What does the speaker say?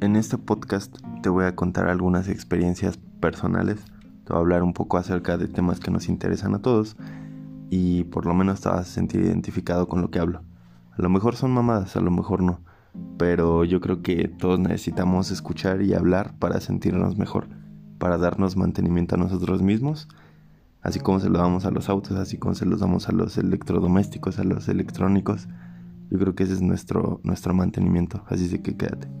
En este podcast te voy a contar algunas experiencias personales, te voy a hablar un poco acerca de temas que nos interesan a todos y por lo menos te vas a sentir identificado con lo que hablo. A lo mejor son mamadas, a lo mejor no, pero yo creo que todos necesitamos escuchar y hablar para sentirnos mejor, para darnos mantenimiento a nosotros mismos, así como se lo damos a los autos, así como se los damos a los electrodomésticos, a los electrónicos. Yo creo que ese es nuestro, nuestro mantenimiento, así que quédate.